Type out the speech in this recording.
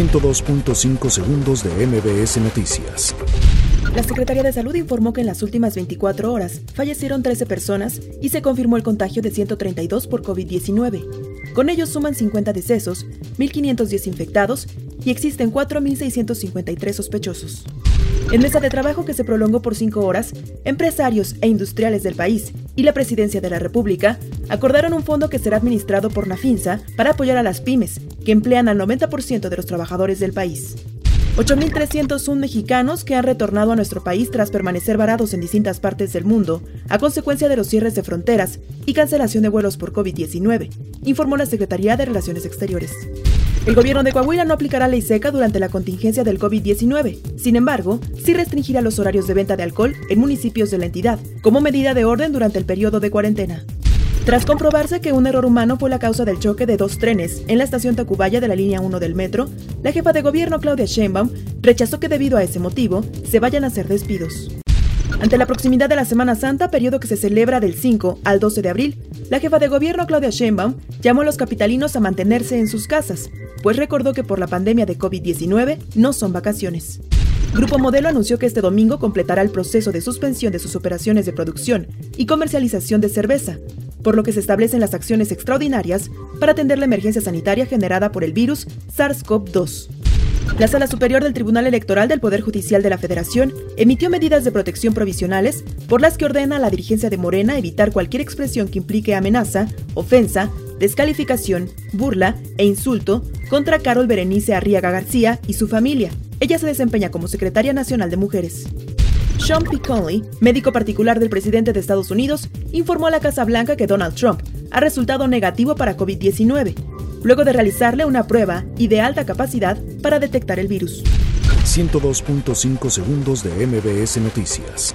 102.5 segundos de MBS Noticias. La Secretaría de Salud informó que en las últimas 24 horas fallecieron 13 personas y se confirmó el contagio de 132 por COVID-19. Con ellos suman 50 decesos, 1.510 infectados y existen 4.653 sospechosos. En mesa de trabajo que se prolongó por cinco horas, empresarios e industriales del país y la Presidencia de la República acordaron un fondo que será administrado por Nafinsa para apoyar a las pymes, que emplean al 90% de los trabajadores del país. 8.301 mexicanos que han retornado a nuestro país tras permanecer varados en distintas partes del mundo a consecuencia de los cierres de fronteras y cancelación de vuelos por COVID-19, informó la Secretaría de Relaciones Exteriores. El gobierno de Coahuila no aplicará ley seca durante la contingencia del COVID-19. Sin embargo, sí restringirá los horarios de venta de alcohol en municipios de la entidad, como medida de orden durante el periodo de cuarentena. Tras comprobarse que un error humano fue la causa del choque de dos trenes en la estación Tacubaya de la línea 1 del metro, la jefa de gobierno Claudia Sheinbaum rechazó que debido a ese motivo se vayan a hacer despidos. Ante la proximidad de la Semana Santa, periodo que se celebra del 5 al 12 de abril, la jefa de gobierno Claudia Sheinbaum llamó a los capitalinos a mantenerse en sus casas, pues recordó que por la pandemia de COVID-19 no son vacaciones. Grupo Modelo anunció que este domingo completará el proceso de suspensión de sus operaciones de producción y comercialización de cerveza, por lo que se establecen las acciones extraordinarias para atender la emergencia sanitaria generada por el virus SARS-CoV-2. La Sala Superior del Tribunal Electoral del Poder Judicial de la Federación emitió medidas de protección provisionales por las que ordena a la dirigencia de Morena evitar cualquier expresión que implique amenaza, ofensa, descalificación, burla e insulto contra Carol Berenice Arriaga García y su familia. Ella se desempeña como secretaria nacional de mujeres. Sean P. Conley, médico particular del presidente de Estados Unidos, informó a la Casa Blanca que Donald Trump ha resultado negativo para COVID-19 luego de realizarle una prueba y de alta capacidad para detectar el virus. 102.5 segundos de MBS Noticias.